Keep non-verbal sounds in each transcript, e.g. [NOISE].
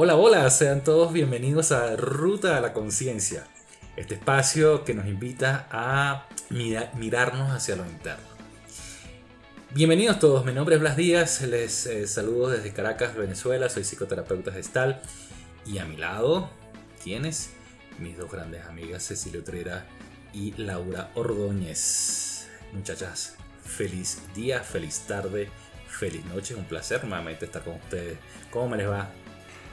Hola, hola, sean todos bienvenidos a Ruta a la Conciencia, este espacio que nos invita a mirarnos hacia lo interno. Bienvenidos todos, mi nombre es Blas Díaz, les eh, saludo desde Caracas, Venezuela, soy psicoterapeuta gestal y a mi lado tienes mis dos grandes amigas Cecilia Utrera y Laura Ordóñez. Muchachas, feliz día, feliz tarde, feliz noche, un placer nuevamente estar con ustedes. ¿Cómo me les va?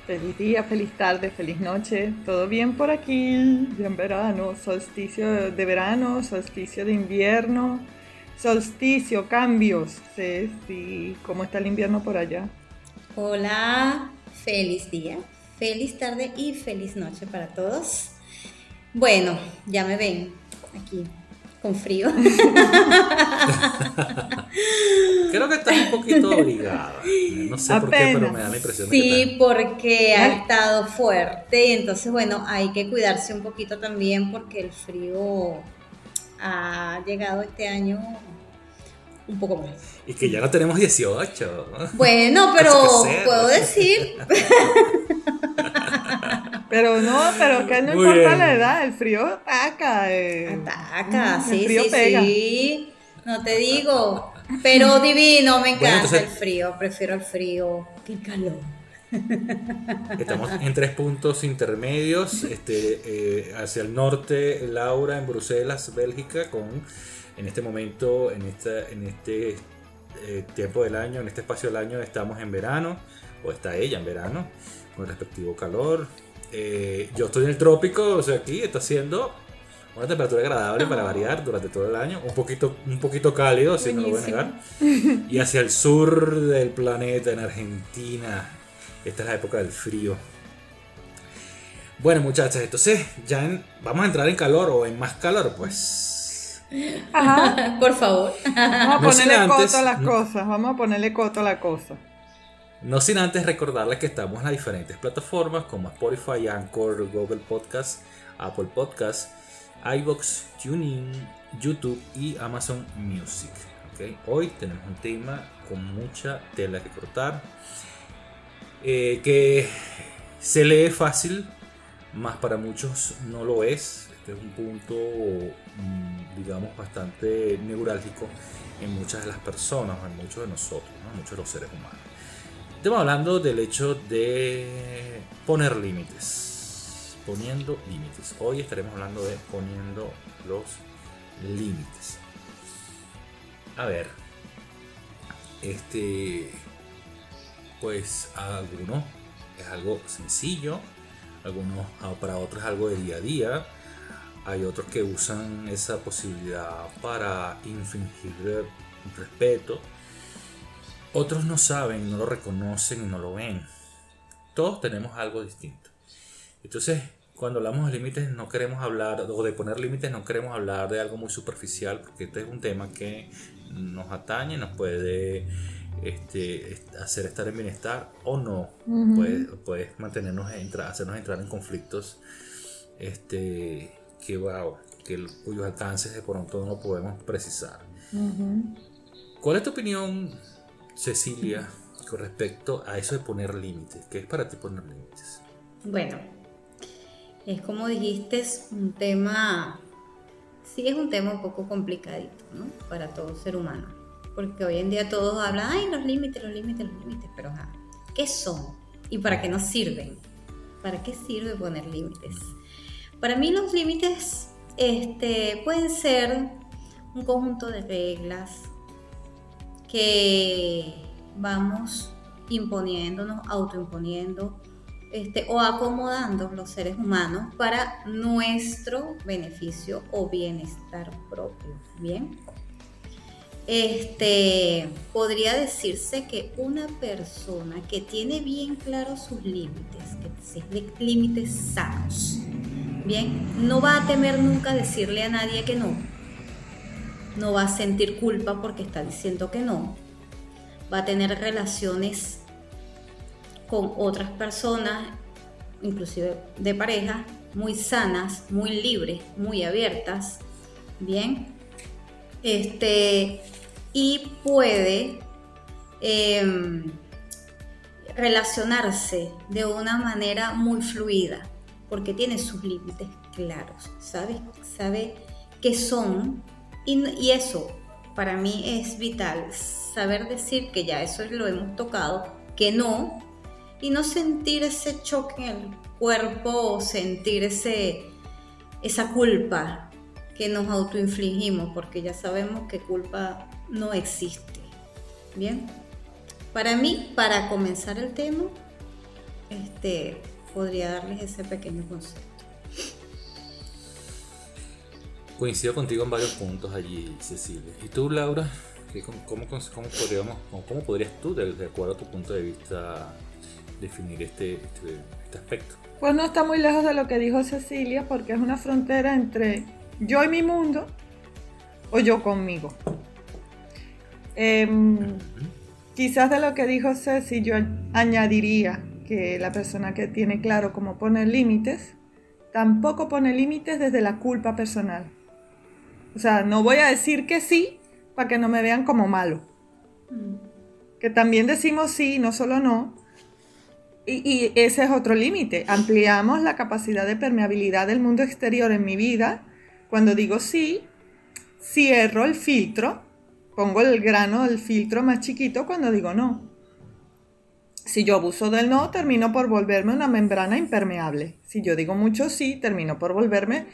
Feliz día, feliz tarde, feliz noche. ¿Todo bien por aquí? Bien verano, solsticio de verano, solsticio de invierno, solsticio, cambios. Sí, ¿Cómo está el invierno por allá? Hola, feliz día, feliz tarde y feliz noche para todos. Bueno, ya me ven aquí con frío. [LAUGHS] Creo que estás un poquito [LAUGHS] obligada. No sé por qué, pero me da la impresión sí, de que porque ha estado fuerte y entonces, bueno, hay que cuidarse un poquito también porque el frío ha llegado este año un poco más. Y que ya no tenemos 18. Bueno, [LAUGHS] pero puedo decir. Pero no, pero que no importa la edad, el frío ataca. Eh. Ataca, sí, el frío sí, pega. sí. No te digo. Pero divino, me encanta el frío. Prefiero el frío que el calor. [LAUGHS] Estamos en tres puntos intermedios. Este, eh, hacia el norte, Laura en Bruselas, Bélgica, con en este momento, en, esta, en este eh, tiempo del año, en este espacio del año, estamos en verano, o está ella en verano, con el respectivo calor. Eh, yo estoy en el trópico, o sea, aquí está haciendo una temperatura agradable para variar durante todo el año, un poquito, un poquito cálido, si no lo voy a negar. Y hacia el sur del planeta, en Argentina, esta es la época del frío. Bueno, muchachas, entonces ya vamos a entrar en calor o en más calor, pues. Ajá. [LAUGHS] Por favor. Vamos a ponerle coto a las cosas, vamos a ponerle coto a la cosa. No sin antes recordarles que estamos en las diferentes plataformas como Spotify, Anchor, Google Podcast, Apple Podcast, iBox, TuneIn, YouTube y Amazon Music. Hoy tenemos un tema con mucha tela que cortar, eh, que se lee fácil, más para muchos no lo es. Este es un punto, mm, digamos, bastante neurálgico en muchas de las personas, en muchos de nosotros, en muchos de los seres humanos. Estamos hablando del hecho de poner límites. Poniendo límites. Hoy estaremos hablando de poniendo los límites. A ver. Este. Pues a algunos es algo sencillo. Algunos ah, para otros es algo de día a día. Hay otros que usan esa posibilidad para infringir respeto otros no saben, no lo reconocen y no lo ven. Todos tenemos algo distinto. Entonces, cuando hablamos de límites, no queremos hablar, o de poner límites, no queremos hablar de algo muy superficial, porque este es un tema que nos atañe, nos puede este, hacer estar en bienestar o no. puede, mantenernos, hacernos entrar en conflictos este, que, wow, que, cuyos alcances de pronto no podemos precisar. ¿Cuál es tu opinión Cecilia, con respecto a eso de poner límites. ¿Qué es para ti poner límites? Bueno, es como dijiste, es un tema, sí es un tema un poco complicadito, ¿no? Para todo ser humano. Porque hoy en día todos hablan, ay, los límites, los límites, los límites, pero ¿qué son? ¿Y para qué nos sirven? ¿Para qué sirve poner límites? Para mí los límites este, pueden ser un conjunto de reglas, que vamos imponiéndonos, autoimponiendo este, o acomodando los seres humanos para nuestro beneficio o bienestar propio. Bien. Este, podría decirse que una persona que tiene bien claros sus límites, que límites sanos, bien, no va a temer nunca decirle a nadie que no, no va a sentir culpa porque está diciendo que no, va a tener relaciones con otras personas, inclusive de pareja, muy sanas, muy libres, muy abiertas, bien, este, y puede em, relacionarse de una manera muy fluida, porque tiene sus límites claros, ¿sabe? Sabe qué son y, eso para mí es vital, saber decir que ya eso lo hemos tocado, que no, y no sentir ese choque en el cuerpo o sentir ese, esa culpa que nos autoinfligimos, porque ya sabemos que culpa no existe. Bien, para mí, para comenzar el tema, este, podría darles ese pequeño concepto. Coincido contigo en varios puntos allí, Cecilia. ¿Y tú, Laura? ¿Cómo, cómo, podríamos, cómo podrías tú, de, acuerdo a tu punto de vista, definir este, este, este, aspecto? Pues no está muy lejos de lo que dijo Cecilia, porque es una frontera entre yo y mi mundo o yo conmigo. Em, quizás de lo que dijo Ceci, yo añadiría que la persona que tiene claro cómo poner límites, tampoco pone límites desde la culpa personal. O sea, no voy a decir que sí para que no me vean como malo. Mm. Que también decimos sí, no solo no. Y, ese es otro límite. Ampliamos la capacidad de permeabilidad del mundo exterior en mi vida. Cuando digo sí, cierro el filtro, pongo el grano del filtro más chiquito cuando digo no. Si yo abuso del no, termino por volverme una membrana impermeable. Si yo digo mucho sí, termino por volverme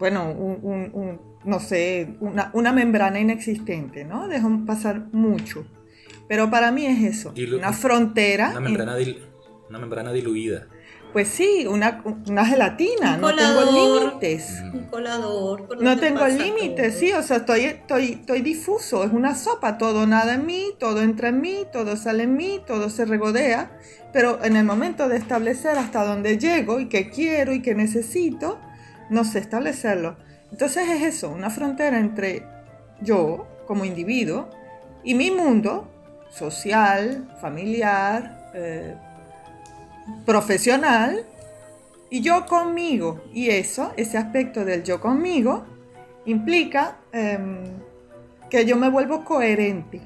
bueno, un, no sé, una, membrana inexistente, ¿no? Dejo pasar mucho. Pero para mí es eso, una frontera. Una membrana, una membrana diluida. Pues sí, una, gelatina, no tengo límites. Un colador. No, tengo límites, sí, o sea, estoy, estoy, estoy difuso, es una sopa, todo nada en mí, todo entra en mí, todo sale en mí, todo se regodea, pero en el momento de establecer hasta dónde llego y qué quiero y qué necesito, no sé establecerlo. Entonces es eso, una frontera entre yo como individuo y mi mundo social, familiar, eh, profesional y yo conmigo. Y eso, ese aspecto del yo conmigo, implica em, que yo me vuelvo coherente.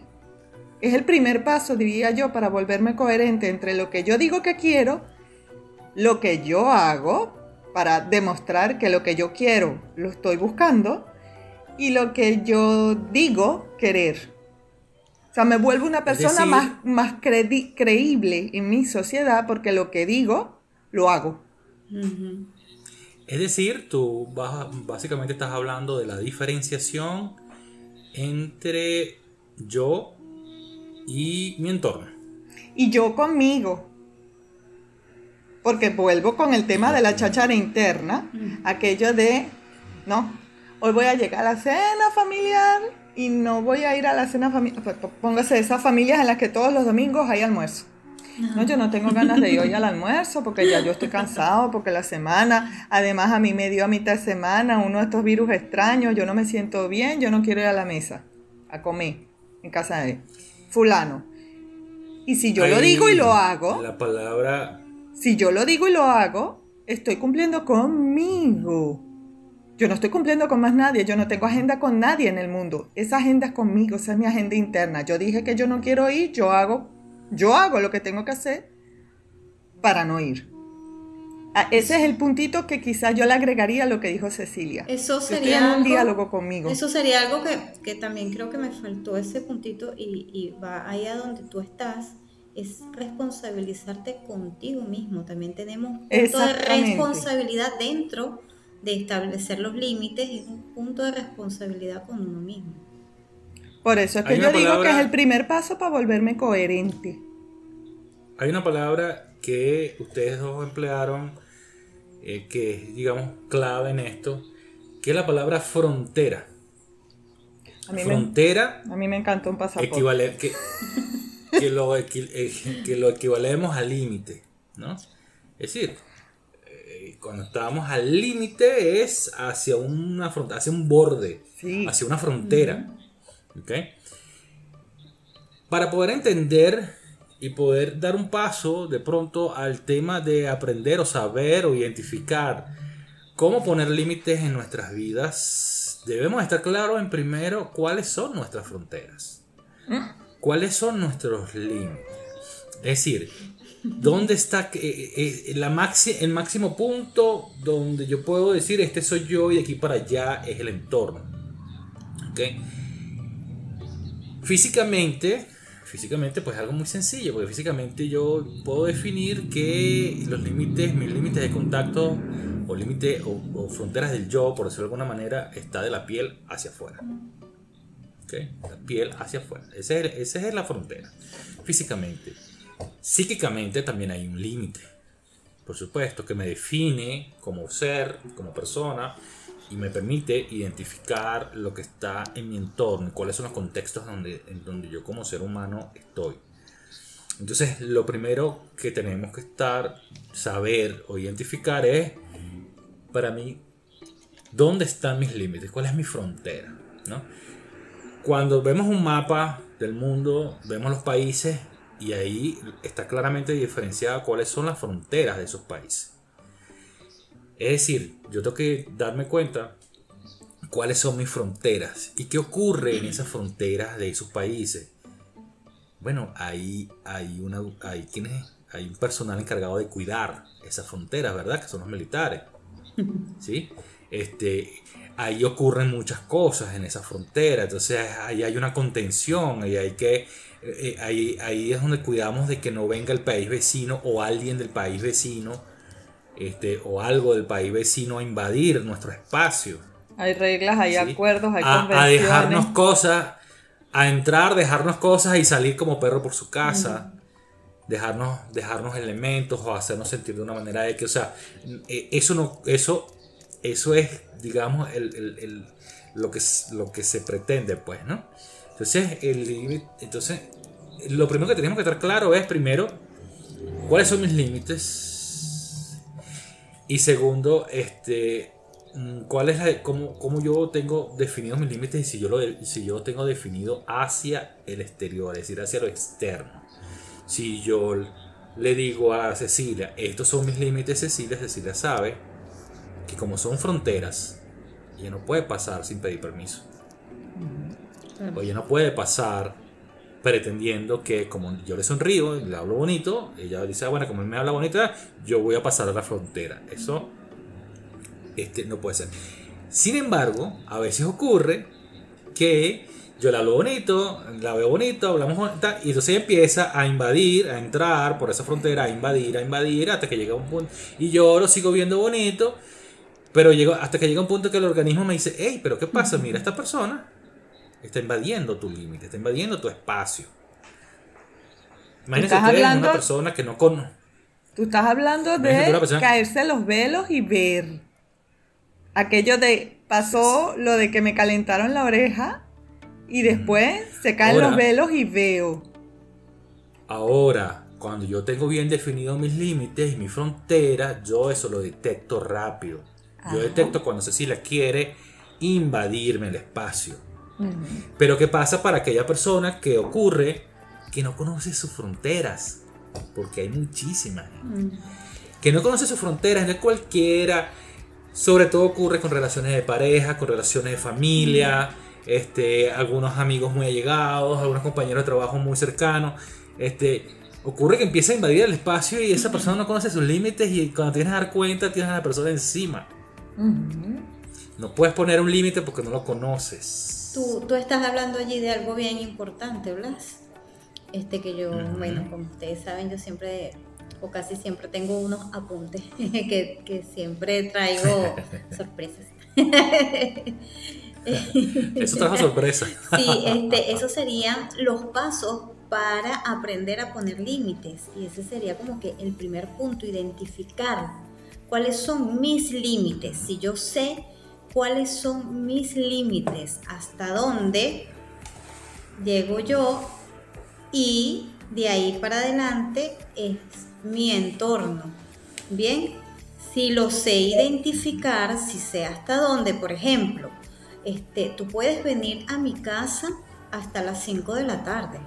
Es el primer paso, diría yo, para volverme coherente entre lo que yo digo que quiero, lo que yo hago, para demostrar que lo que yo quiero lo estoy buscando y lo que yo digo querer. O sea, me vuelvo una persona más, más creíble en mi sociedad porque lo que digo lo hago. Es decir, tú básicamente estás hablando de la diferenciación entre yo y mi entorno. Y yo conmigo porque vuelvo con el tema de la cháchara interna, aquello de, no, hoy voy a llegar a la cena familiar y no voy a ir a la cena familiar, póngase esas familias en las que todos los domingos hay almuerzo. No, yo no tengo ganas de ir hoy al almuerzo porque ya yo estoy cansado, porque la semana, además a mí me dio a mitad de semana uno de estos virus extraños, yo no me siento bien, yo no quiero ir a la mesa a comer en casa de fulano. Y si yo lo digo y lo hago, la palabra si yo lo digo y lo hago, estoy cumpliendo conmigo. Yo no estoy cumpliendo con más nadie, yo no tengo agenda con nadie en el mundo. Esa agenda es conmigo, esa es mi agenda interna. Yo dije que yo no quiero ir, yo hago, yo hago lo que tengo que hacer para no ir. Ah, ese es el puntito que quizás yo le agregaría a lo que dijo Cecilia. Eso sería un diálogo conmigo. Eso sería algo que, también creo que me faltó ese puntito y, y va ahí a donde tú estás es responsabilizarte contigo mismo. También tenemos un punto de responsabilidad dentro de establecer los límites y un punto de responsabilidad con uno mismo. Por eso es que yo digo que es el primer paso para volverme coherente. Hay una palabra que ustedes dos emplearon eh, que es, digamos, clave en esto, que es la palabra frontera. A frontera. a mí me encantó un pasaporte. Equivale, que, [LAUGHS] que lo, eh, que lo equivalemos al límite, ¿no? Es decir, eh, cuando estamos al límite es hacia, una, hacia un borde, hacia una frontera. Para poder entender y poder dar un paso de pronto al tema de aprender o saber o identificar cómo poner límites en nuestras vidas, debemos estar claros en primero cuáles son nuestras fronteras. ¿Cuáles son nuestros límites? Es decir, ¿Dónde está eh, eh, la maxi, el máximo punto donde yo puedo decir este soy yo y de aquí para allá es el entorno? ¿Okay? Físicamente, físicamente pues es algo muy sencillo, porque físicamente yo puedo definir que los límites, mis límites de contacto o límites o, fronteras del yo, por decirlo de alguna manera, está de la piel hacia afuera. ¿Okay? La piel hacia afuera. Esa es, es la frontera, físicamente. Psíquicamente también hay un límite, por supuesto, que me define como ser, como persona, y me permite identificar lo que está en mi entorno, cuáles son los contextos donde, en donde yo como ser humano estoy. Entonces, lo primero que tenemos que estar, saber o identificar es, para mí, dónde están mis límites, cuál es mi frontera. ¿no? Cuando vemos un mapa del mundo, vemos los países y ahí está claramente diferenciada cuáles son las fronteras de esos países. Es decir, yo tengo que darme cuenta cuáles son mis fronteras y qué ocurre en esas fronteras de esos países. Bueno, ahí hay, una, hay, quienes, hay un personal encargado de cuidar esas fronteras, ¿verdad? Que son los militares. ¿Sí? Este, ahí ocurren muchas cosas en esa frontera, entonces ahí hay una contención, ahí hay que eh, ahí, ahí es donde cuidamos de que no venga el país vecino o alguien del país vecino este, o algo del país vecino a invadir nuestro espacio. Hay reglas, hay acuerdos, hay a, A dejarnos cosas, a entrar, dejarnos cosas y salir como perro por su casa. Dejarnos, dejarnos elementos o hacernos sentir de una manera de que, o sea, eh, eso no, eso, eso es, digamos, el, lo, que, lo que se pretende, pues, ¿no? Entonces, el entonces, lo primero que tenemos que estar claro es, primero, cuáles son mis límites. Y segundo, este, mm, cuál es la, cómo, cómo, yo tengo definidos mis límites y si yo, lo, si yo tengo definido hacia el exterior, es decir, hacia lo externo. Si yo le digo a Cecilia, estos son mis límites, Cecilia, Cecilia sabe que como son fronteras, ella no puede pasar sin pedir permiso. Oye, no puede pasar pretendiendo que como yo le sonrío y le hablo bonito, ella dice, ah, bueno, como él me habla bonito, yo voy a pasar a la frontera. Eso este, no puede ser. Sin embargo, a veces ocurre que yo le hablo bonito, la veo bonito, hablamos bonito, y entonces ella empieza a invadir, a entrar por esa frontera, a invadir, a invadir, hasta que llega un punto, y yo lo sigo viendo bonito, pero llego, hasta que llega un punto que el organismo me dice, hey, pero ¿qué pasa? Mira, esta persona está invadiendo tu límite, está invadiendo tu espacio. Imagínese usted hablando, una persona que no conoce. Tú estás hablando de caerse los velos y ver. Aquello de pasó lo de que me calentaron la oreja y después se caen los velos y veo. Ahora, cuando yo tengo bien definidos mis límites y mi frontera, yo eso lo detecto rápido. Yo detecto cuando Cecilia quiere invadirme el espacio. Pero ¿qué pasa para aquella persona que ocurre que no conoce sus fronteras? Porque hay muchísimas. Que no conoce sus fronteras, no es cualquiera. Sobre todo ocurre con relaciones de pareja, con relaciones de familia, este, algunos amigos muy allegados, algunos compañeros de trabajo muy cercanos. Este, ocurre que empieza a invadir el espacio y esa persona no conoce sus límites y cuando tienes que dar cuenta tienes a la persona encima. No puedes poner un límite porque no lo conoces. Tú, tú estás hablando allí de algo bien importante, Blas. Este que yo, bueno, como ustedes saben, yo siempre o casi siempre tengo unos apuntes [LAUGHS] que, que siempre traigo [LAUGHS] sorpresas. eso trajo sorpresa. [LAUGHS] sí, este, esos serían los pasos para aprender a poner límites. Y ese sería como que el primer punto, identificar cuáles son mis límites. Si yo sé cuáles son mis límites, hasta dónde llego yo y de ahí para adelante es mi entorno. Bien, si lo sé identificar, si sé hasta dónde, por ejemplo, este, tú puedes venir a mi casa hasta las 5 de la tarde,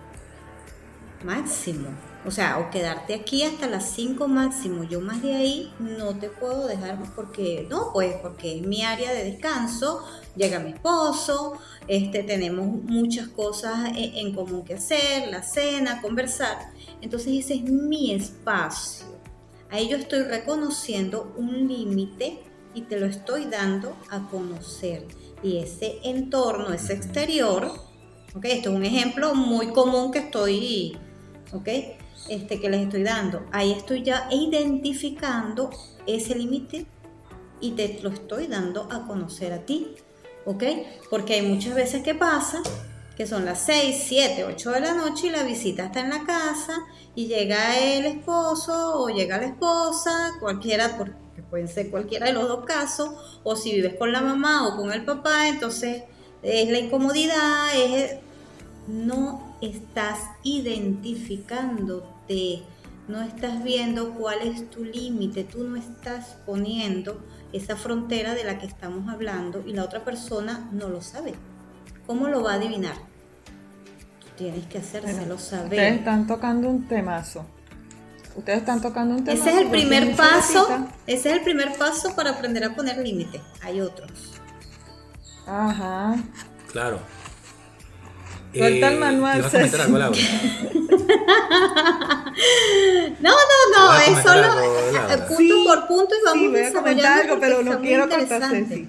máximo O sea, o quedarte aquí hasta las 5 máximo. Yo más de ahí no te puedo dejar porque, no, pues porque es mi área de descanso. Llega mi esposo, este, tenemos muchas cosas en, en común que hacer, la cena, conversar. Entonces ese es mi espacio. Ahí yo estoy reconociendo un límite y te lo estoy dando a conocer. Y ese entorno, ese exterior, ¿ok? Esto es un ejemplo muy común que estoy, ¿ok? Este, que les estoy dando. Ahí estoy ya identificando ese límite y te lo estoy dando a conocer a ti. ¿Ok? Porque hay muchas veces que pasa que son las 6, 7, 8 de la noche y la visita está en la casa y llega el esposo o llega la esposa, cualquiera, porque pueden ser cualquiera de los dos casos, o si vives con la mamá o con el papá, entonces es la incomodidad, es no estás no estás viendo cuál es tu límite, tú no estás poniendo esa frontera de la que estamos hablando y la otra persona no lo sabe. ¿Cómo lo va a adivinar? Tú tienes que hacérselo saber. Ustedes están tocando un temazo. Ustedes están tocando un temazo. Ese es el primer paso. Ese es el primer paso para aprender a poner límite. Hay otros. Ajá. Claro. Suelta el Eh, manual, ¿te ibas a comentar Ceci. algo, Laura? [LAUGHS] [LAUGHS] No, no, no, es solo algo, [LAUGHS] punto Sí, por punto y vamos Sí, voy a comentar algo, pero está no muy quiero cortar interesante. Ceci.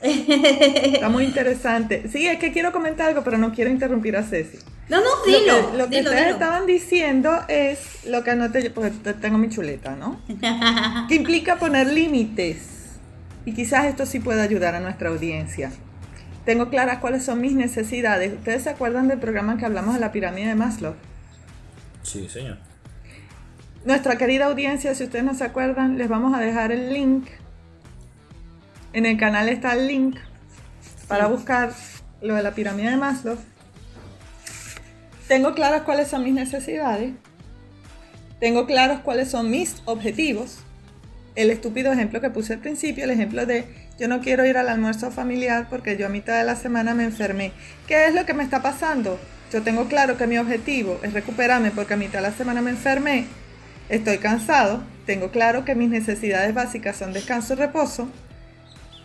[LAUGHS] Está muy interesante. Sí, es que quiero comentar algo, pero no quiero interrumpir a Ceci. No, no, Lo dilo, que, lo que dilo, ustedes dilo. estaban diciendo es lo que anoté yo, porque te- tengo mi chuleta, ¿no? que implica poner límites. Y quizás esto sí pueda ayudar a nuestra audiencia. Tengo claras cuáles son mis necesidades. ¿Ustedes se acuerdan del programa que hablamos de la pirámide de Maslow? Sí, señor. Nuestra querida audiencia, si ustedes no se acuerdan, les vamos a dejar el link. En el canal está el link para buscar lo de la pirámide de Maslow. Tengo claras cuáles son mis necesidades. Tengo claros cuáles son mis objetivos. El estúpido ejemplo que puse al principio, el ejemplo de yo no quiero ir al almuerzo familiar porque yo a mitad de la semana me enfermé. ¿Qué es lo que me está pasando? Yo tengo claro que mi objetivo es recuperarme porque a mitad de la semana me enfermé. Estoy cansado. Tengo claro que mis necesidades básicas son descanso y reposo.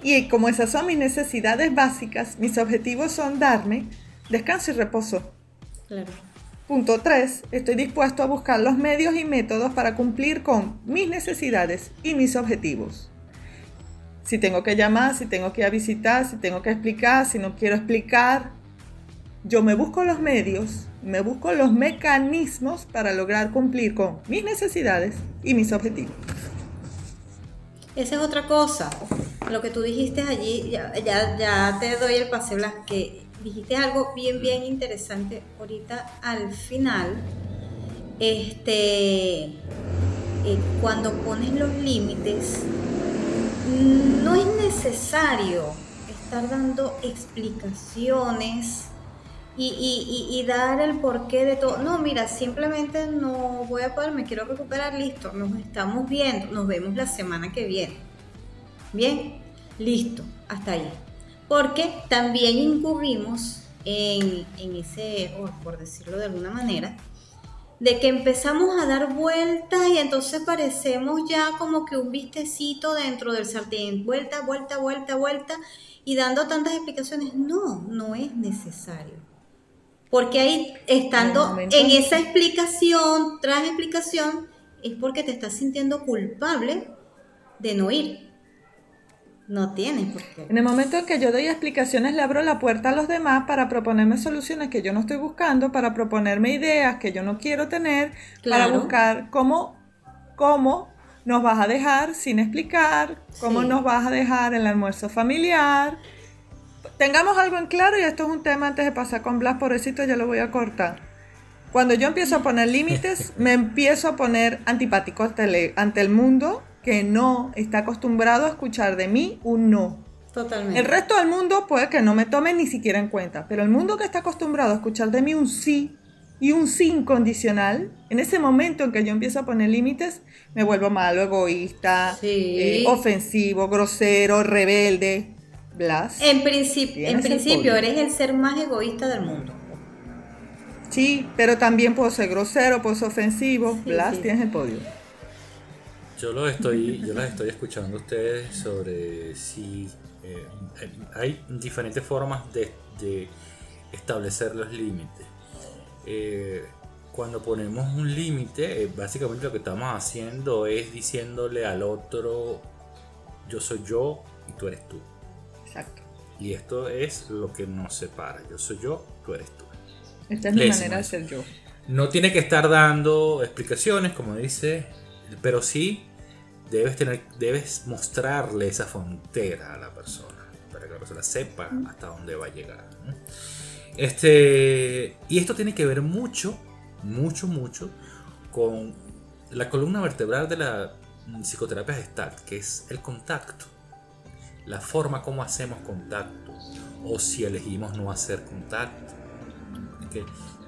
Y como esas son mis necesidades básicas, mis objetivos son darme descanso y reposo. Claro. Punto 3. Estoy dispuesto a buscar los medios y métodos para cumplir con mis necesidades y mis objetivos. Si tengo que llamar, si tengo que ir a visitar, si tengo que explicar, si no quiero explicar, yo me busco los medios, me busco los mecanismos para lograr cumplir con mis necesidades y mis objetivos. Esa es otra cosa. Lo que tú dijiste allí, ya, te doy el pase blanco, que dijiste algo bien, bien interesante ahorita al final. Este, eh, cuando pones los límites, no es necesario estar dando explicaciones y, y- y- dar el porqué de todo. No, mira, simplemente no voy a poder, me quiero recuperar, listo, nos estamos viendo, nos vemos la semana que viene. Bien, listo, hasta ahí. Porque también incurrimos en, ese por decirlo de alguna manera, de que empezamos a dar vueltas y entonces parecemos ya como que un vistecito dentro del sartén, vuelta, vuelta, vuelta, vuelta, y dando tantas explicaciones. No, no es necesario. Porque ahí, estando En esa explicación, tras explicación, es porque te estás sintiendo culpable de no ir. No tienes por qué. En el momento en que yo doy explicaciones, le abro la puerta a los demás para proponerme soluciones que yo no estoy buscando, para proponerme ideas que yo no quiero tener, para buscar cómo, cómo nos vas a dejar sin explicar, cómo Sí. nos vas a dejar el almuerzo familiar. Tengamos algo en claro, y esto es un tema antes de pasar con Blas, por eso ya lo voy a cortar. Cuando yo empiezo a poner límites, [LAUGHS] me empiezo a poner antipático ante el, ante el mundo que no está acostumbrado a escuchar de mí un no. Totalmente. El resto del mundo puede que no me tome ni siquiera en cuenta, pero el mundo que está acostumbrado a escuchar de mí un sí y un sí incondicional, en ese momento en que yo empiezo a poner límites, me vuelvo malo, egoísta, Sí. eh, ofensivo, grosero, rebelde. Blas. En, principio en principio eres el ser más egoísta del mundo. Sí, pero también puedo ser grosero, puedo ser ofensivo. Blas, tienes el podio. Yo lo estoy, yo las estoy escuchando a ustedes sobre si eh, hay diferentes formas de, establecer los límites. Eh, cuando ponemos un límite, eh, básicamente lo que estamos haciendo es diciéndole al otro, yo soy yo y tú eres tú. Exacto. Y esto es lo que nos separa. Yo soy yo, tú eres tú. Esta es mi manera de ser yo. No tiene que estar dando explicaciones, como dice, pero sí debes, tener, debes mostrarle esa frontera a la persona, para que la persona sepa hasta dónde va a llegar. Este, y esto tiene que ver mucho, mucho, mucho con la columna vertebral de la psicoterapia gestalt, que es el contacto. La forma como hacemos contacto, o si elegimos no hacer contacto.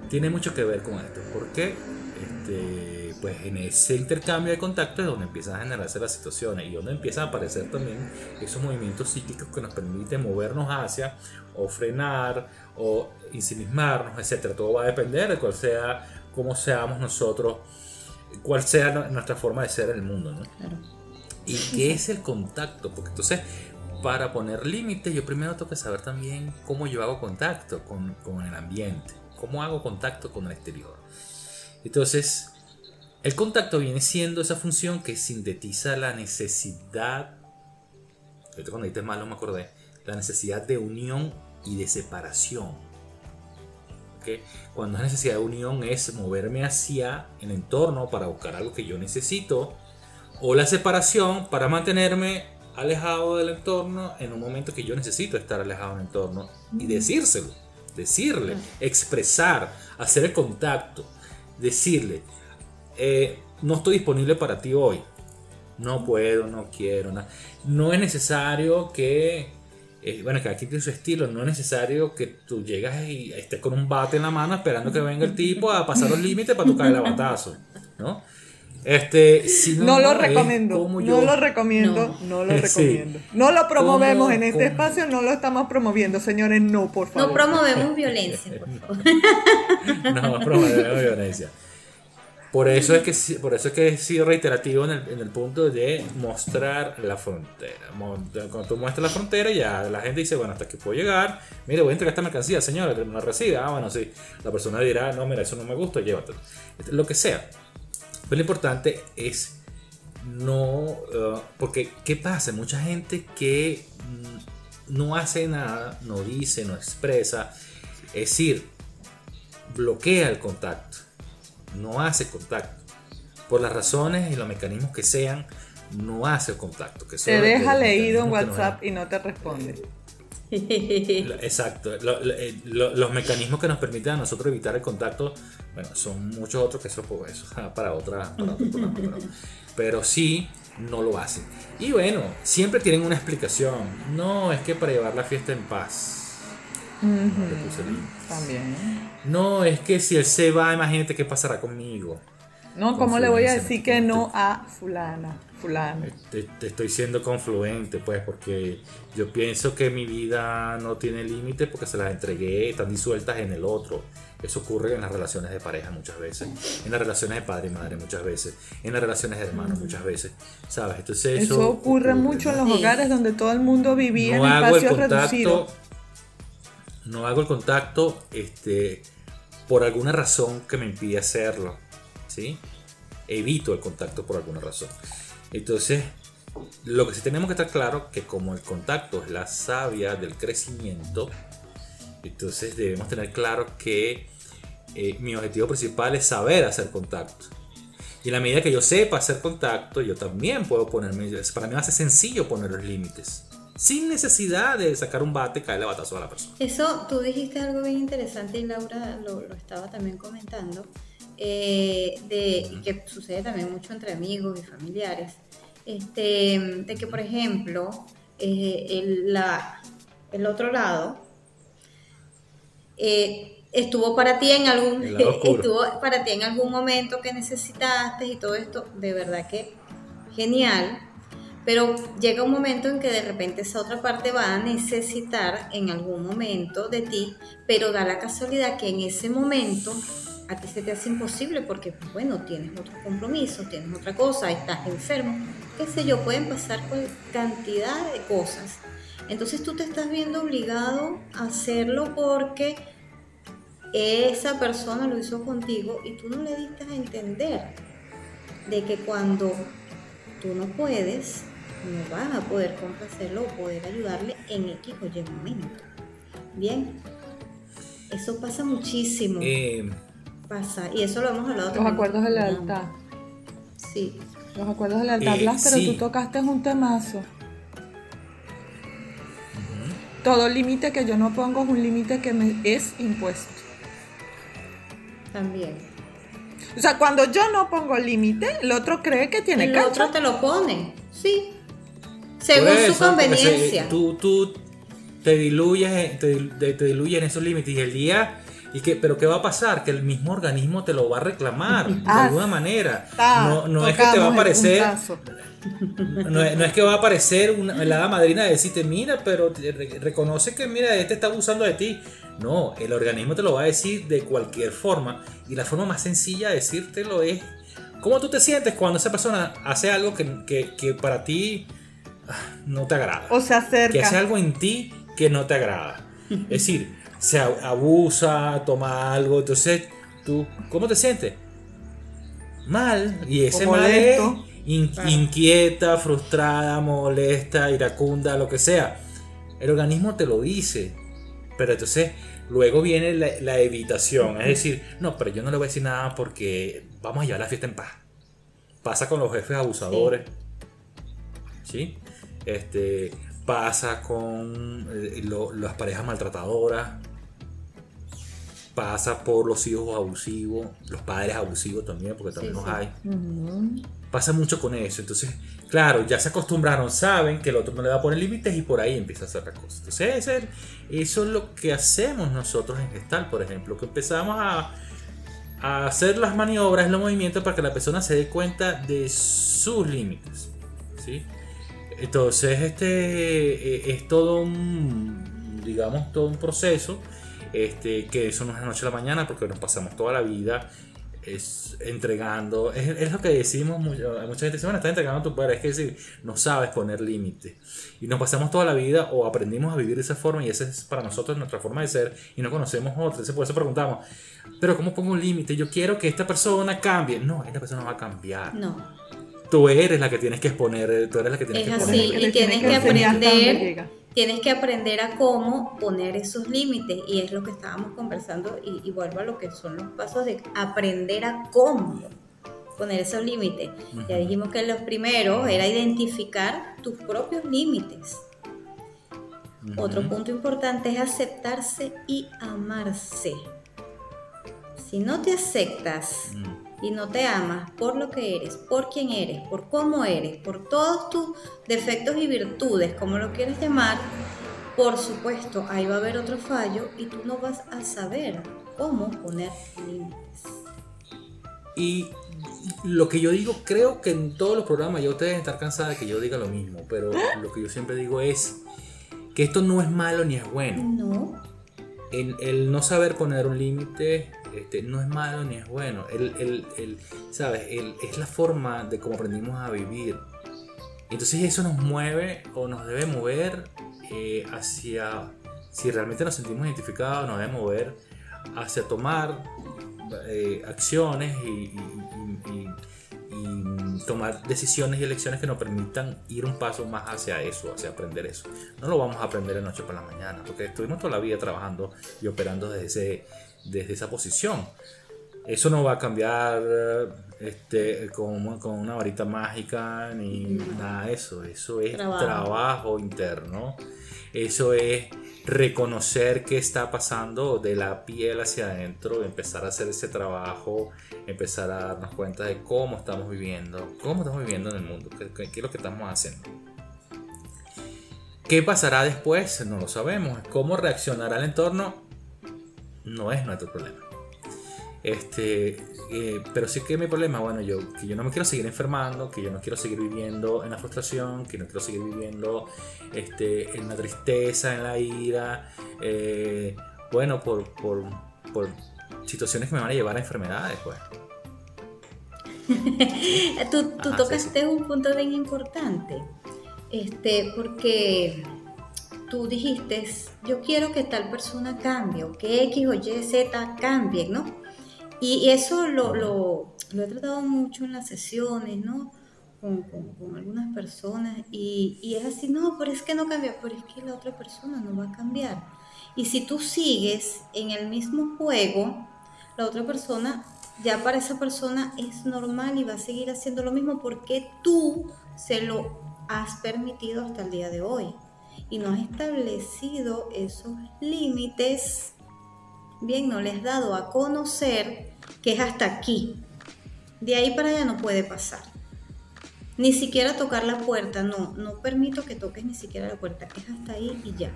Tiene mucho que ver con esto. porque Este, pues en ese intercambio de contacto es donde empiezan a generarse las situaciones y donde empiezan a aparecer también esos movimientos psíquicos que nos permiten movernos hacia o frenar o insimismarnos, etcétera. Todo va a depender de cuál sea, cómo seamos nosotros, cuál sea nuestra forma de ser en el mundo, ¿no? ¿Y qué es el contacto? Porque entonces, para poner límites, yo primero tengo que saber también cómo yo hago contacto con, con el ambiente. ¿Cómo hago contacto con el exterior? Entonces, el contacto viene siendo esa función que sintetiza la necesidad, cuando dijiste mal no me acordé, la necesidad de unión y de separación. Cuando es necesidad de unión es moverme hacia el entorno para buscar algo que yo necesito, o la separación para mantenerme alejado del entorno en un momento que yo necesito estar alejado del entorno y decírselo decirle, expresar, hacer el contacto, decirle, eh, no estoy disponible para ti hoy, no puedo, no quiero, no es necesario que, eh, bueno, que aquí tiene su estilo, no es necesario que tú llegas y estés con un bate en la mano esperando que venga el tipo a pasar los límites para tocar el batazo, ¿no? Este, si no, lo recomiendo, no lo [LAUGHS] recomiendo, no, lo recomiendo. No lo promovemos en este espacio, no lo estamos promoviendo, señores, no, por favor. No promovemos [LAUGHS] violencia, por favor. no promovemos violencia. Por eso es que por eso es que he sido reiterativo en el, en el punto de mostrar la frontera. Cuando tú muestras la frontera, ya la gente dice, bueno, hasta aquí puedo llegar. Mire, voy a entregar esta mercancía, señora, que me recibe. Ah, bueno, sí. La persona dirá, no, mira, eso no me gusta, llévatelo. Lo que sea. Pero lo importante es no, uh, porque ¿qué pasa? Mucha gente que mm, no hace nada, no dice, no expresa, es decir, bloquea el contacto, no hace contacto. Por las razones y los mecanismos que sean, no hace el contacto. Que te deja leído en WhatsApp y no te responde. [LAUGHS] Exacto. Eh, los mecanismos que nos permiten a nosotros evitar el contacto, bueno, son muchos otros que eso, pues, eso para otra, para otro programa, pero, sí no lo hacen. Y bueno, siempre tienen una explicación. No, es que para llevar la fiesta en paz. También. No, es que si él se va, imagínate qué pasará conmigo. No, ¿cómo le voy a decir que no a fulana? Fulano. Te, estoy siendo confluente, pues, porque yo pienso que mi vida no tiene límite porque se las entregué, están disueltas en el otro. Eso ocurre en las relaciones de pareja muchas veces, en las relaciones de padre y madre muchas veces, en las relaciones de hermanos muchas veces, ¿sabes? Entonces eso, ocurre, mucho en los hogares donde todo el mundo vivía en espacios reducidos. No hago el contacto este, por alguna razón que me impide hacerlo ¿sí? Evito el contacto por alguna razón. Entonces, lo que sí tenemos que estar claro que como el contacto es la savia del crecimiento, entonces debemos tener claro que eh, mi objetivo principal es saber hacer contacto. Y en la medida que yo sepa hacer contacto, yo también puedo ponerme, para mí va a ser sencillo poner los límites. Sin necesidad de sacar un bate y caerle batazo a la persona. Eso, tú dijiste algo bien interesante y Laura lo, lo estaba también comentando eh, de, que sucede también mucho entre amigos y familiares, este, de que, por ejemplo, eh, el, la, el otro lado eh, estuvo para ti en algún [LAUGHS] estuvo para ti en algún momento que necesitaste y todo esto, de verdad que genial. Pero llega un momento en que de repente esa otra parte va a necesitar en algún momento de ti, pero da la casualidad que en ese momento a ti se te hace imposible porque, pues, bueno, tienes otros compromisos, tienes otra cosa, estás enfermo, qué sé yo, pueden pasar cantidad de cosas. Entonces tú te estás viendo obligado a hacerlo porque esa persona lo hizo contigo y tú no le diste a entender de que cuando tú no puedes, no vas a poder complacerlo o poder ayudarle en X o Y momento. Bien, eso pasa muchísimo. Eh, pasa, y eso lo hemos hablado Los acuerdos de lealtad. Sí. Los acuerdos de lealtad, eh, pero tú tocaste un temazo. Todo límite que yo no pongo es un límite que me es impuesto. También. O sea, cuando yo no pongo límite, el otro cree que tiene El otro te lo pone, sí. Según su conveniencia. tú, tú te diluyes, te, te diluyes en esos límites y el día y que, pero ¿qué va a pasar? Que el mismo organismo te lo va a reclamar de ah, alguna manera. No, no es que te va a aparecer. No es, no es, que va a aparecer una, la madrina de decirte, mira, pero reconoce que, mira, este está abusando de ti. No, el organismo te lo va a decir de cualquier forma. Y la forma más sencilla de decírtelo es cómo tú te sientes cuando esa persona hace algo que, que, que para ti ah, no te agrada. O se acerca. Que hace algo en ti que no te agrada. Es decir, se abusa, toma algo, entonces tú, ¿cómo te sientes? Mal, y ese mal es inquieta, frustrada, molesta, iracunda, lo que sea. El organismo te lo dice, pero entonces luego viene la, evitación, es decir, no, pero yo no le voy a decir nada porque vamos a llevar la fiesta en paz. Pasa con los jefes abusadores, ¿sí? Este, pasa con eh, las parejas maltratadoras, pasa por los hijos abusivos, los padres abusivos también, porque también los hay. Pasa mucho con eso. Entonces, claro, ya se acostumbraron, saben que el otro no le va a poner límites y por ahí empieza a hacer las cosas. Entonces, eso es lo que hacemos nosotros en Gestal, por ejemplo, que empezamos a, a hacer las maniobras, los movimientos para que la persona se dé cuenta de sus límites. ¿sí? Entonces, este eh, es todo un, digamos, todo un proceso este, que eso no es de noche a la mañana porque nos pasamos toda la vida es entregando, es, lo que decimos, mucha, mucha gente dice, bueno, estás entregando tu poder, es que decir, no sabes poner límites. Y nos pasamos toda la vida o aprendimos a vivir de esa forma y esa es para nosotros nuestra forma de ser y no conocemos otra. Entonces por eso preguntamos, pero ¿cómo pongo un límite? Yo quiero que esta persona cambie. No, esta persona no va a cambiar. No. Tú eres la que tienes que exponer, tú eres la que tienes es que así, y tienes que aprender tienes que aprender a cómo poner esos límites y es lo que estábamos conversando y, vuelvo a lo que son los pasos de aprender a cómo poner esos límites. Ya dijimos que los primeros era identificar tus propios límites. Otro punto importante es aceptarse y amarse. Si no te aceptas, y no te amas por lo que eres, por quién eres, por cómo eres, por todos tus defectos y virtudes, como lo quieres llamar, por supuesto, ahí va a haber otro fallo y tú no vas a saber cómo poner límites. Y lo que yo digo, creo que en todos los programas, ya ustedes estar cansada de que yo diga lo mismo, pero lo que yo siempre digo es que esto no es malo ni es bueno. No. el no saber poner un límite este, no es malo ni es bueno. El, el, ¿sabes? es la forma de cómo aprendimos a vivir. Entonces eso nos mueve o nos debe mover eh, hacia, si realmente nos sentimos identificados, nos debe mover hacia tomar eh, acciones y, tomar decisiones y elecciones que nos permitan ir un paso más hacia eso, hacia aprender eso. No lo vamos a aprender de noche para la mañana, porque estuvimos toda la vida trabajando y operando desde ese desde esa posición. Eso no va a cambiar este, con, con una varita mágica ni nada de eso. Eso es trabajo. interno. Eso es reconocer qué está pasando de la piel hacia adentro, empezar a hacer ese trabajo, empezar a darnos cuenta de cómo estamos viviendo, cómo estamos viviendo en el mundo, qué, qué es lo que estamos haciendo. ¿Qué pasará después? No lo sabemos. ¿Cómo reaccionará el entorno? No es nuestro problema. Este, eh, pero sí que mi problema, bueno, yo, que yo no me quiero seguir enfermando, que yo no quiero seguir viviendo en la frustración, que no quiero seguir viviendo este, en la tristeza, en la ira, eh, bueno, por, por, por, situaciones que me van a llevar a enfermedades, pues. [LAUGHS] tú, tú tocaste un punto bien importante, este, porque tú dijiste, yo quiero que tal persona cambie, o que X o Y, Z cambie, ¿no? Y eso lo, he tratado mucho en las sesiones, ¿no? Con, con, algunas personas y, y, es así, no, pero es que no cambia, pero es que la otra persona no va a cambiar. Y si tú sigues en el mismo juego, la otra persona, ya para esa persona es normal y va a seguir haciendo lo mismo porque tú se lo has permitido hasta el día de hoy y no has establecido esos límites bien, no les has dado a conocer que es hasta aquí. De ahí para allá no puede pasar. Ni siquiera tocar la puerta, no, no permito que toques ni siquiera la puerta, es hasta ahí y ya.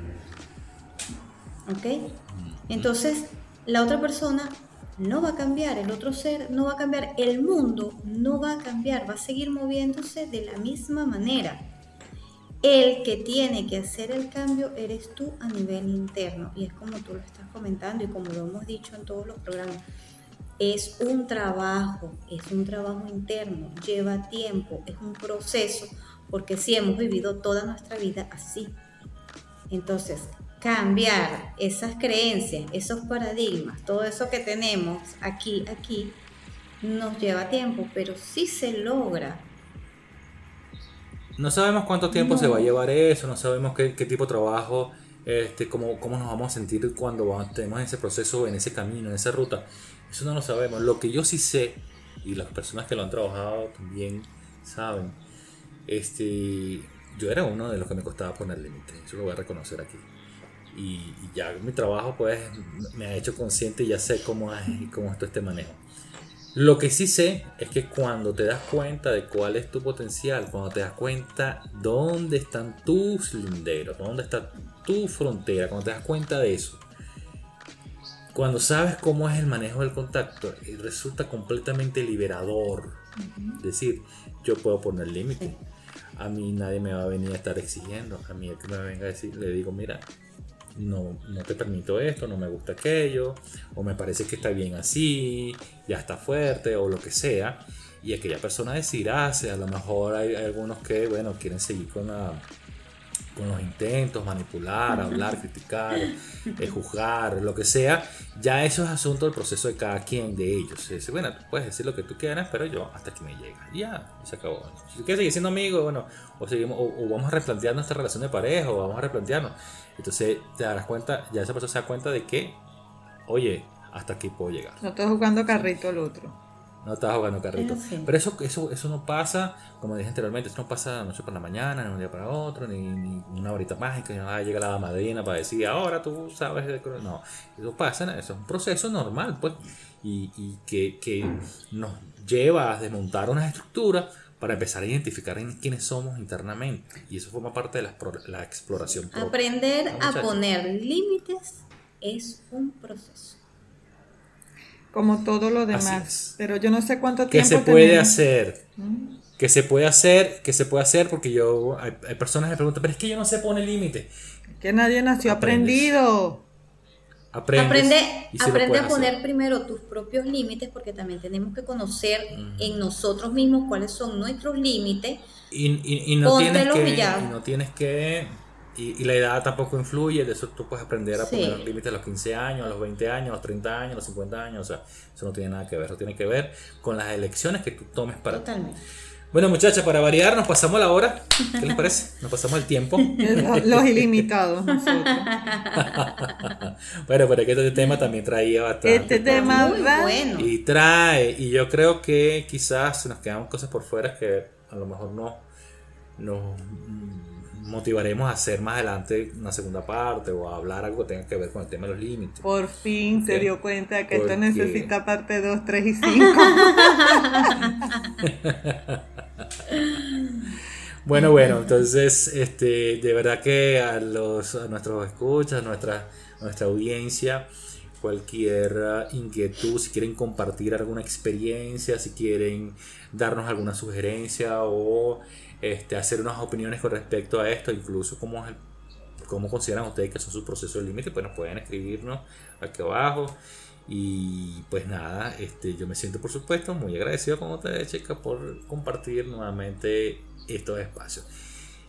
¿Ok? Entonces, la otra persona no va a cambiar, el otro ser no va a cambiar, el mundo no va a cambiar, va a seguir moviéndose de la misma manera. El que tiene que hacer el cambio eres tú a nivel interno. Y es como tú lo estás comentando y como lo hemos dicho en todos los programas. Es un trabajo, es un trabajo interno, lleva tiempo, es un proceso, porque sí hemos vivido toda nuestra vida así. Entonces, cambiar esas creencias, esos paradigmas, todo eso que tenemos aquí, aquí, nos lleva tiempo, pero sí se logra no sabemos cuánto tiempo se va a llevar eso, no sabemos qué, tipo de trabajo, este, cómo, cómo nos vamos a sentir cuando tenemos ese proceso, en ese camino, en esa ruta. Eso no lo sabemos. Lo que yo sí sé, y las personas que lo han trabajado también saben, este, yo era uno de los que me costaba poner límites, eso lo voy a reconocer aquí. Y, ya mi trabajo pues me ha hecho consciente y ya sé cómo es, cómo es este manejo. Lo que sí sé es que cuando te das cuenta de cuál es tu potencial, cuando te das cuenta dónde están tus linderos, dónde está tu frontera, cuando te das cuenta de eso, cuando sabes cómo es el manejo del contacto, eh, resulta completamente liberador. Es decir, yo puedo poner límites. A mí nadie me va a venir a estar exigiendo. A mí el que me venga a decir, le digo, mira, no, no te permito esto, no me gusta aquello, o me parece que está bien así, ya está fuerte, o lo que sea. Y aquella persona decidirá, a lo mejor hay, algunos que, bueno, quieren seguir con con los intentos, manipular, hablar, criticar, eh, juzgar, lo que sea, ya eso es asunto del proceso de cada quien de ellos. Dice, bueno, tú puedes decir lo que tú quieras, pero yo hasta aquí me llega. Ya, se acabó. Si quieres seguir siendo amigo, bueno, o, seguimos, o, vamos a replantear nuestra relación de pareja, o vamos a replantearnos. Entonces te darás cuenta, ya esa persona se da cuenta de que, oye, hasta aquí puedo llegar. No estoy jugando carrito al otro. No estás jugando carrito. Pero eso, eso, eso no pasa, como dije anteriormente, eso no pasa noche por la mañana, ni un día para otro, ni, una horita mágica, ni nada, llega la madrina para decir, ahora tú sabes de... No, eso pasa, eso es un proceso normal, pues, y, y que, que nos lleva a desmontar una estructura para empezar a identificar en quiénes somos internamente. Y eso forma parte de la, la exploración. Aprender a poner límites es un proceso. Como todo lo demás. Pero yo no sé cuánto tiempo. Que se puede hacer. Que se puede hacer, que se puede hacer, porque yo. Hay, personas que me preguntan, pero es que yo no sé poner límites. Que nadie nació aprendido aprende, aprende a poner primero tus propios límites porque también tenemos que conocer en nosotros mismos cuáles son nuestros límites. Y, no, tienes que, y no tienes que... Y, la edad tampoco influye, de eso tú puedes aprender a poner límites a los 15 años, a los 20 años, a los 30 años, a los 50 años, o sea, eso no tiene nada que ver, eso tiene que ver con las elecciones que tú tomes para Totalmente. Bueno, muchachas, para variar, nos pasamos la hora. ¿Qué les parece? Nos pasamos el tiempo. [LAUGHS] Los ilimitados nosotros. [LAUGHS] bueno, pero que este tema también traía bastante. Este tema muy bueno. Y trae, y yo creo que quizás nos quedan cosas por fuera que a lo mejor no nos motivaremos a hacer más adelante una segunda parte o a hablar algo que tenga que ver con el tema de los límites. Por fin se dio cuenta que esto necesita parte 2, 3 y 5. [LAUGHS] bueno, bueno, entonces, este, de verdad que a, los, a nuestros escuchas, a nuestra, nuestra audiencia, cualquier inquietud, si quieren compartir alguna experiencia, si quieren darnos alguna sugerencia o este, hacer unas opiniones con respecto a esto, incluso cómo, cómo consideran ustedes que son sus procesos de límite, pues nos pueden escribirnos aquí abajo. Y pues nada, este, yo me siento por supuesto muy agradecido con ustedes, chicas, por compartir nuevamente estos espacios.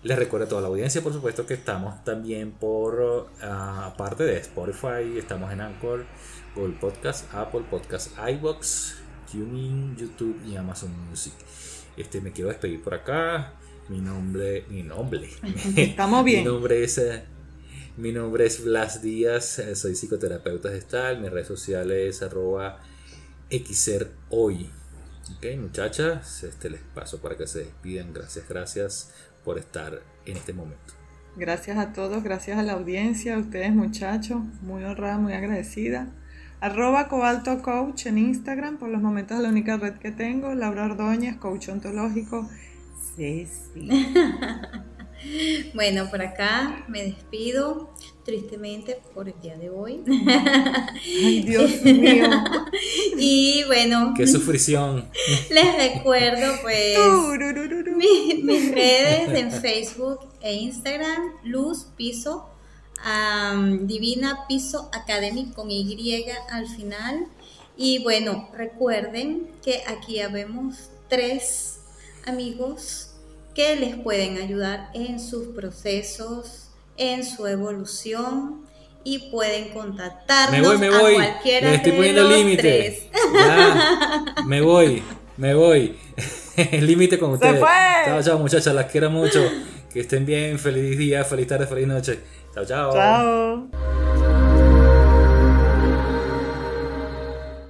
Les recuerdo a toda la audiencia, por supuesto, que estamos también por, ah, aparte de Spotify, estamos en Anchor, Google Podcast, Apple Podcast, iBox, TuneIn, YouTube y Amazon Music. Este, me quiero despedir por acá. Mi nombre, mi nombre. Estamos [LAUGHS] bien. mi nombre es, eh, mi nombre es Blas Díaz, eh, soy psicoterapeuta gestal. Mi red social es arroba xerhoy. Ok, muchachas, este les paso para que se despidan. Gracias, gracias por estar en este momento. Gracias a todos, gracias a la audiencia, a ustedes muchachos, muy honrada, muy agradecida. Arroba Cobalto Coach en Instagram, por los momentos es la única red que tengo. Laura Ordóñez, coach ontológico. Ceci. [LAUGHS] Bueno, por acá me despido tristemente por el día de hoy. [LAUGHS] Ay, Dios [LAUGHS] mío. y bueno. Qué sufrición. Les recuerdo pues mis redes en Facebook e Instagram, Luz Piso, Divina Piso Academy con Y al final. Y bueno, recuerden que aquí habemos tres amigos que les pueden ayudar en sus procesos, en su evolución y pueden contactarnos Me voy, me a voy. cualquiera Le estoy de poniendo los límite. tres. Ya, me voy, me voy. El [LAUGHS] límite con ustedes. fue. Chao, chao, muchachas. Las quiero mucho. Que estén bien. Feliz día, feliz tarde, feliz noche. Chao, chao. Chao.